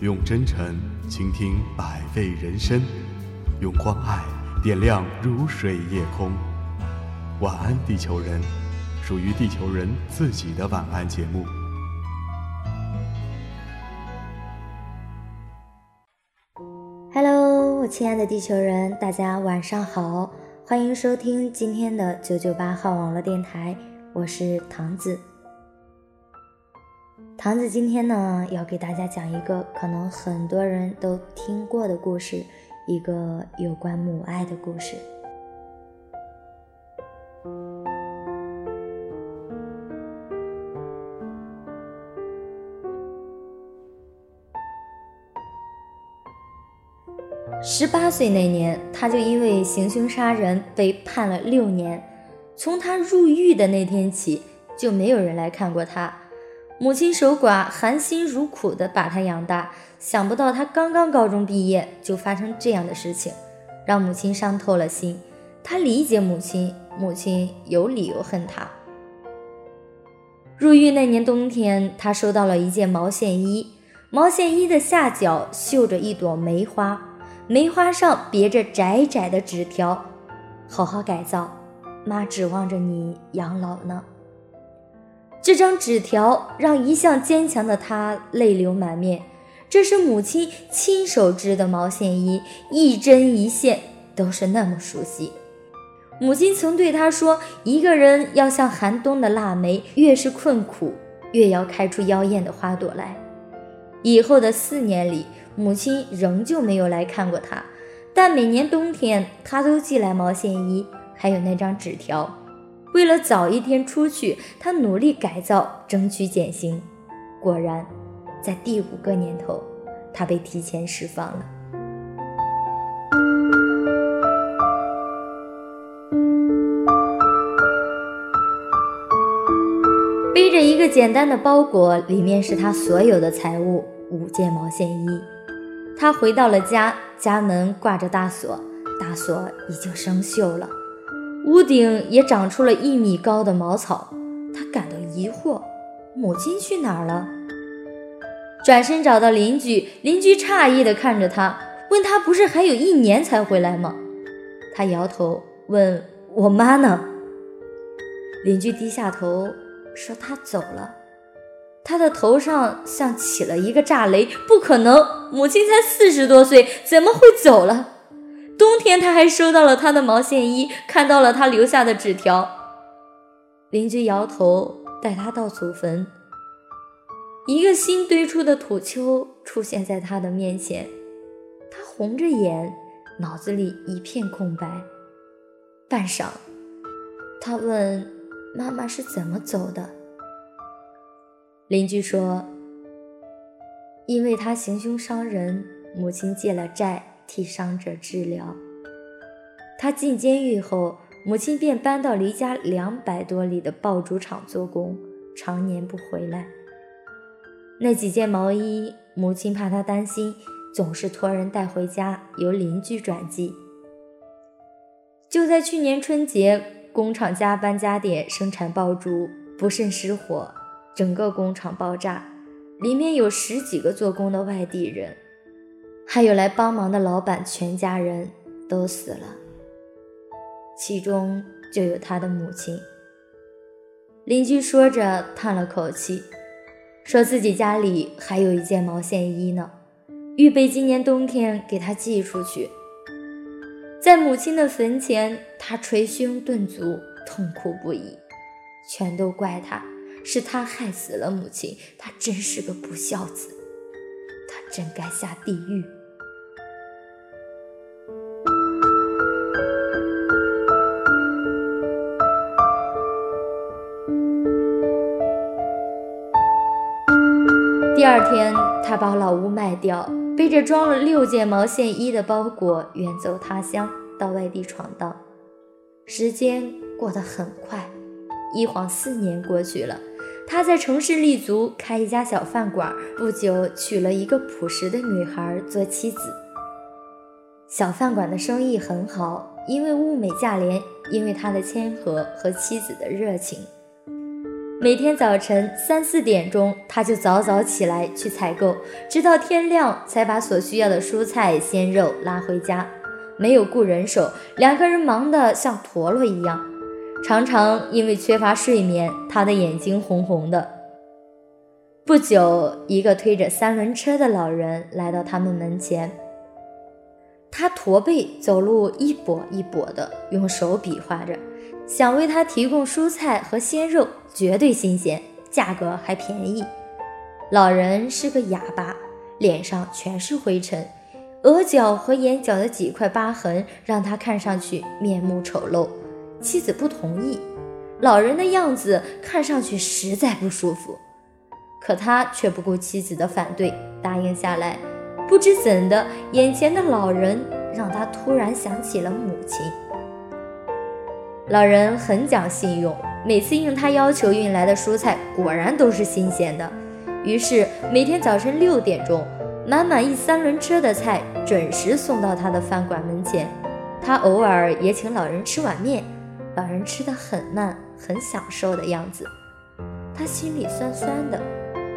用真诚倾听百味人生，用关爱点亮如水夜空。晚安，地球人，属于地球人自己的晚安节目。Hello，我亲爱的地球人，大家晚上好，欢迎收听今天的九九八号网络电台，我是唐子。唐子今天呢，要给大家讲一个可能很多人都听过的故事，一个有关母爱的故事。十八岁那年，他就因为行凶杀人被判了六年。从他入狱的那天起，就没有人来看过他。母亲守寡，含辛茹苦地把他养大，想不到他刚刚高中毕业就发生这样的事情，让母亲伤透了心。他理解母亲，母亲有理由恨他。入狱那年冬天，他收到了一件毛线衣，毛线衣的下角绣着一朵梅花，梅花上别着窄窄的纸条：“好好改造，妈指望着你养老呢。”这张纸条让一向坚强的他泪流满面。这是母亲亲手织的毛线衣，一针一线都是那么熟悉。母亲曾对他说：“一个人要像寒冬的腊梅，越是困苦，越要开出妖艳的花朵来。”以后的四年里，母亲仍旧没有来看过他，但每年冬天，他都寄来毛线衣，还有那张纸条。为了早一天出去，他努力改造，争取减刑。果然，在第五个年头，他被提前释放了。背着一个简单的包裹，里面是他所有的财物——五件毛线衣。他回到了家，家门挂着大锁，大锁已经生锈了。屋顶也长出了一米高的茅草，他感到疑惑：母亲去哪儿了？转身找到邻居，邻居诧异地看着他，问他：“不是还有一年才回来吗？”他摇头，问：“我妈呢？”邻居低下头说：“她走了。”他的头上像起了一个炸雷：“不可能！母亲才四十多岁，怎么会走了？”冬天，他还收到了他的毛线衣，看到了他留下的纸条。邻居摇头，带他到祖坟。一个新堆出的土丘出现在他的面前，他红着眼，脑子里一片空白。半晌，他问：“妈妈是怎么走的？”邻居说：“因为他行凶伤人，母亲借了债。”替伤者治疗。他进监狱后，母亲便搬到离家两百多里的爆竹厂做工，常年不回来。那几件毛衣，母亲怕他担心，总是托人带回家，由邻居转寄。就在去年春节，工厂加班加点生产爆竹，不慎失火，整个工厂爆炸，里面有十几个做工的外地人。还有来帮忙的老板，全家人都死了，其中就有他的母亲。邻居说着叹了口气，说自己家里还有一件毛线衣呢，预备今年冬天给他寄出去。在母亲的坟前，他捶胸顿足，痛哭不已，全都怪他，是他害死了母亲，他真是个不孝子，他真该下地狱。第二天，他把老屋卖掉，背着装了六件毛线衣的包裹，远走他乡，到外地闯荡。时间过得很快，一晃四年过去了。他在城市立足，开一家小饭馆，不久娶了一个朴实的女孩做妻子。小饭馆的生意很好，因为物美价廉，因为他的谦和和妻子的热情。每天早晨三四点钟，他就早早起来去采购，直到天亮才把所需要的蔬菜鲜肉拉回家。没有雇人手，两个人忙得像陀螺一样，常常因为缺乏睡眠，他的眼睛红红的。不久，一个推着三轮车的老人来到他们门前。他驼背走路，一跛一跛的，用手比划着，想为他提供蔬菜和鲜肉，绝对新鲜，价格还便宜。老人是个哑巴，脸上全是灰尘，额角和眼角的几块疤痕让他看上去面目丑陋。妻子不同意，老人的样子看上去实在不舒服，可他却不顾妻子的反对，答应下来。不知怎的，眼前的老人让他突然想起了母亲。老人很讲信用，每次应他要求运来的蔬菜果然都是新鲜的。于是每天早晨六点钟，满满一三轮车的菜准时送到他的饭馆门前。他偶尔也请老人吃碗面，老人吃得很慢，很享受的样子。他心里酸酸的。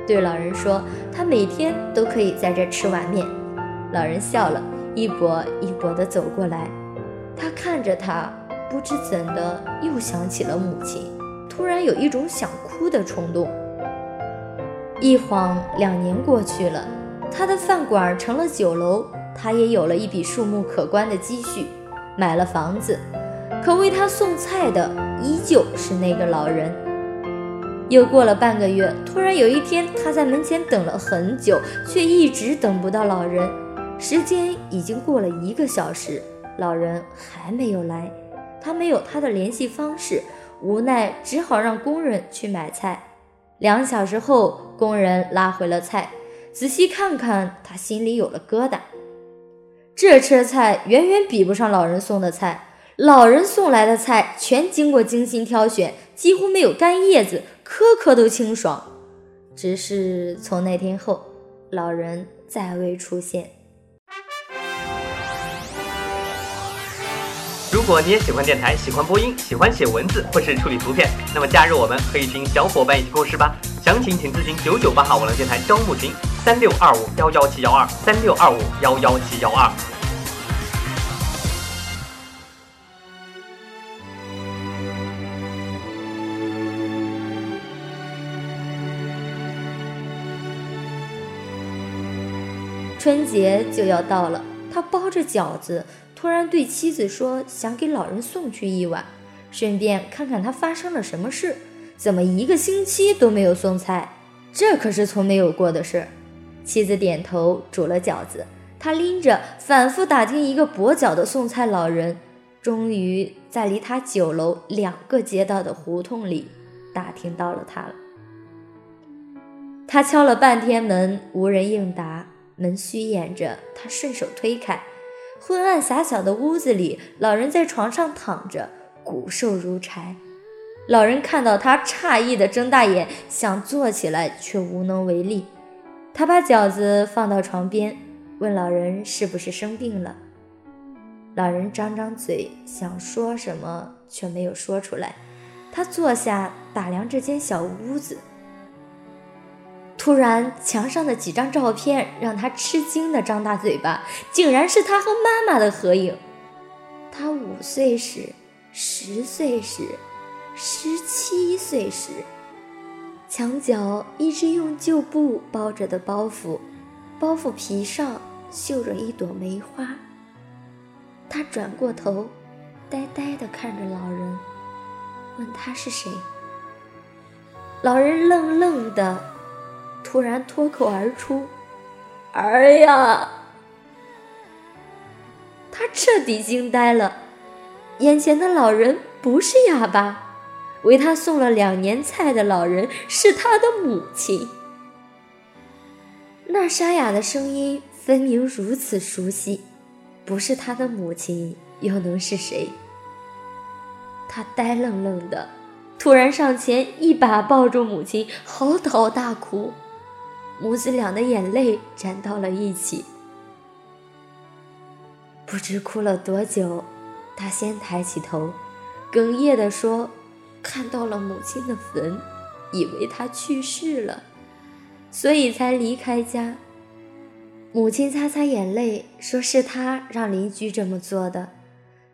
对老人说：“他每天都可以在这吃碗面。”老人笑了，一跛一跛地走过来。他看着他，不知怎的又想起了母亲，突然有一种想哭的冲动。一晃两年过去了，他的饭馆成了酒楼，他也有了一笔数目可观的积蓄，买了房子。可为他送菜的依旧是那个老人。又过了半个月，突然有一天，他在门前等了很久，却一直等不到老人。时间已经过了一个小时，老人还没有来。他没有他的联系方式，无奈只好让工人去买菜。两小时后，工人拉回了菜，仔细看看，他心里有了疙瘩。这车菜远远比不上老人送的菜，老人送来的菜全经过精心挑选，几乎没有干叶子。颗颗都清爽，只是从那天后，老人再未出现。如果你也喜欢电台，喜欢播音，喜欢写文字或是处理图片，那么加入我们，和一群小伙伴一起共事吧。详情请咨询九九八号网络电台招募群：三六二五幺幺七幺二三六二五幺幺七幺二。春节就要到了，他包着饺子，突然对妻子说：“想给老人送去一碗，顺便看看他发生了什么事。怎么一个星期都没有送菜？这可是从没有过的事。”妻子点头，煮了饺子。他拎着，反复打听一个跛脚的送菜老人，终于在离他酒楼两个街道的胡同里打听到了他了。他敲了半天门，无人应答。门虚掩着，他顺手推开，昏暗狭小的屋子里，老人在床上躺着，骨瘦如柴。老人看到他，诧异的睁大眼，想坐起来，却无能为力。他把饺子放到床边，问老人是不是生病了。老人张张嘴，想说什么，却没有说出来。他坐下，打量这间小屋子。突然，墙上的几张照片让他吃惊的张大嘴巴，竟然是他和妈妈的合影。他五岁时、十岁时、十七岁时，墙角一只用旧布包着的包袱，包袱皮上绣着一朵梅花。他转过头，呆呆地看着老人，问他是谁。老人愣愣的。突然脱口而出：“儿呀！”他彻底惊呆了，眼前的老人不是哑巴，为他送了两年菜的老人是他的母亲。那沙哑的声音分明如此熟悉，不是他的母亲又能是谁？他呆愣愣的，突然上前一把抱住母亲，嚎啕大哭。母子俩的眼泪粘到了一起，不知哭了多久，他先抬起头，哽咽地说：“看到了母亲的坟。”以为他去世了，所以才离开家。母亲擦擦眼泪，说是他让邻居这么做的。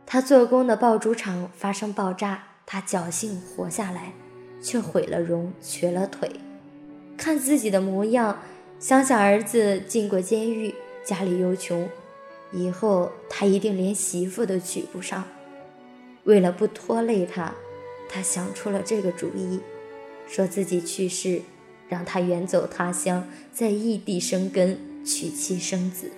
他做工的爆竹厂发生爆炸，他侥幸活下来，却毁了容，瘸了腿。看自己的模样，想想儿子进过监狱，家里又穷，以后他一定连媳妇都娶不上。为了不拖累他，他想出了这个主意，说自己去世，让他远走他乡，在异地生根，娶妻生子。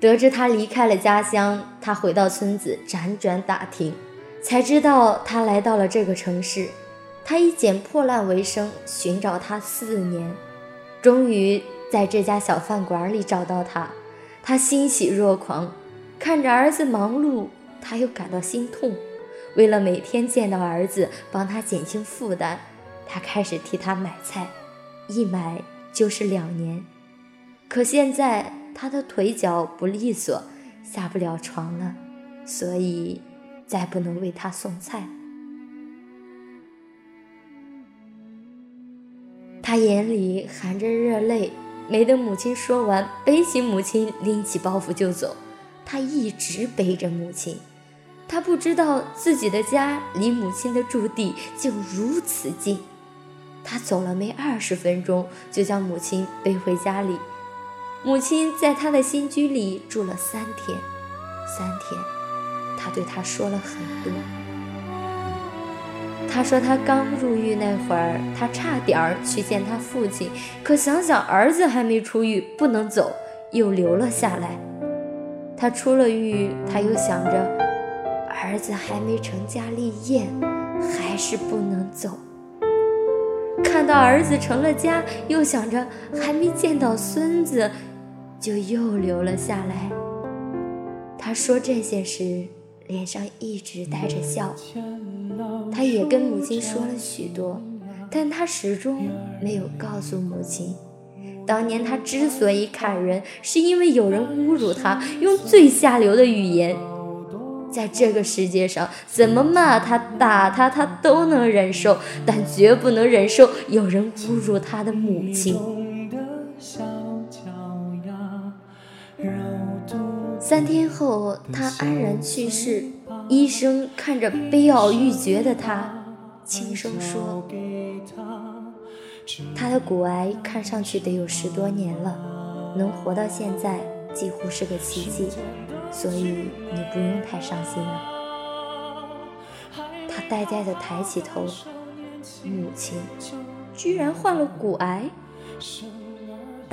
得知他离开了家乡，他回到村子辗转打听，才知道他来到了这个城市。他以捡破烂为生，寻找他四年，终于在这家小饭馆里找到他。他欣喜若狂，看着儿子忙碌，他又感到心痛。为了每天见到儿子，帮他减轻负担，他开始替他买菜，一买就是两年。可现在他的腿脚不利索，下不了床了，所以再不能为他送菜。他眼里含着热泪，没等母亲说完，背起母亲，拎起包袱就走。他一直背着母亲，他不知道自己的家离母亲的驻地就如此近。他走了没二十分钟，就将母亲背回家里。母亲在他的新居里住了三天，三天，他对他说了很多。他说他刚入狱那会儿，他差点儿去见他父亲，可想想儿子还没出狱，不能走，又留了下来。他出了狱，他又想着儿子还没成家立业，还是不能走。看到儿子成了家，又想着还没见到孙子，就又留了下来。他说这些时，脸上一直带着笑。他也跟母亲说了许多，但他始终没有告诉母亲，当年他之所以砍人，是因为有人侮辱他，用最下流的语言。在这个世界上，怎么骂他、打他，他都能忍受，但绝不能忍受有人侮辱他的母亲。三天后，他安然去世。医生看着悲傲欲绝的他，轻声说：“他的骨癌看上去得有十多年了，能活到现在几乎是个奇迹，所以你不用太伤心了。”他呆呆地抬起头，母亲居然患了骨癌。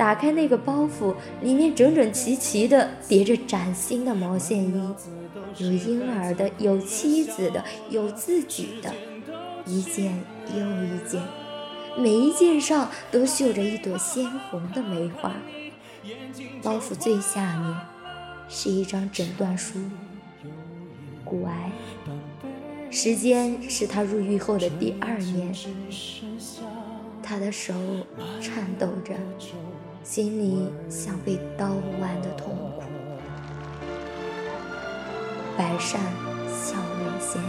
打开那个包袱，里面整整齐齐地叠着崭新的毛线衣。有婴儿的，有妻子的，有自己的，一件又一件，每一件上都绣着一朵鲜红的梅花。包袱最下面是一张诊断书，骨癌。时间是他入狱后的第二年。他的手颤抖着，心里像被刀剜的痛苦。百善孝为先，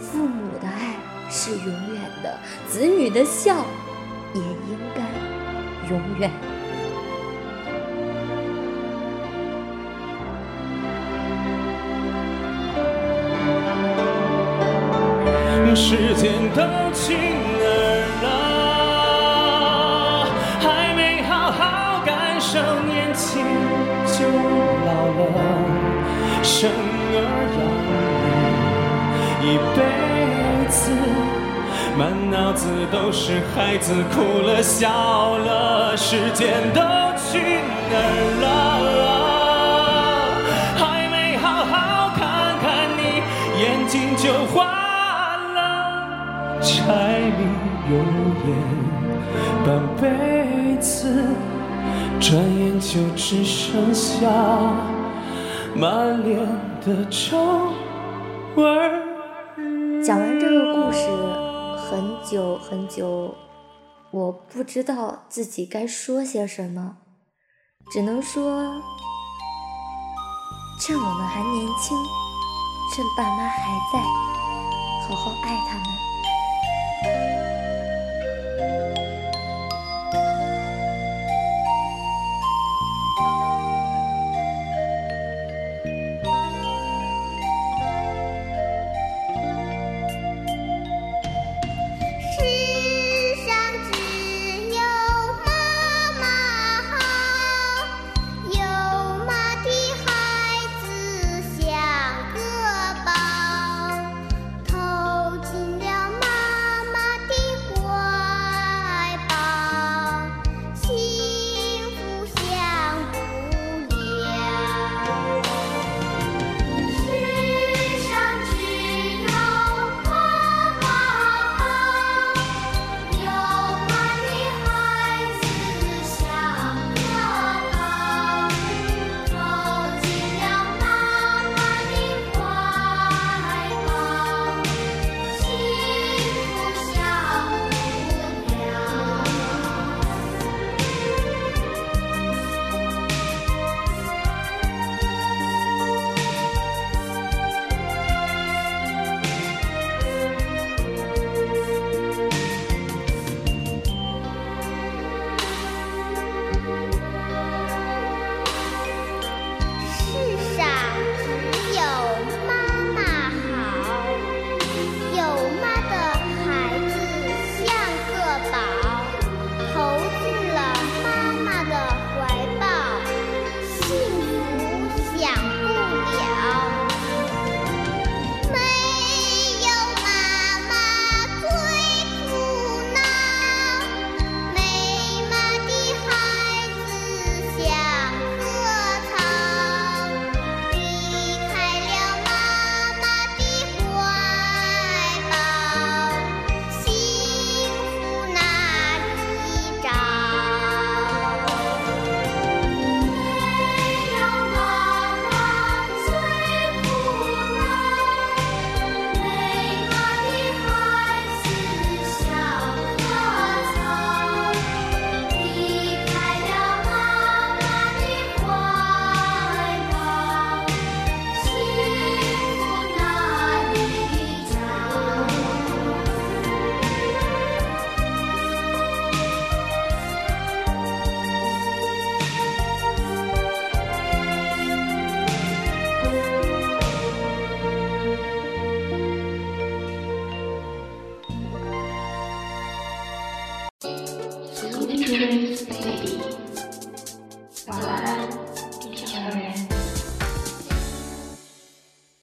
父母的爱是永远的，子女的孝也应该永远。时间都去感受年轻就老了，生儿养女。一辈子，满脑子都是孩子哭了笑了，时间都去哪儿了？还没好好看看你，眼睛就花了，柴米油盐半辈子，转眼就只剩下满脸的皱纹。讲完这个故事，很久很久，我不知道自己该说些什么，只能说，趁我们还年轻，趁爸妈还在，好好爱他们。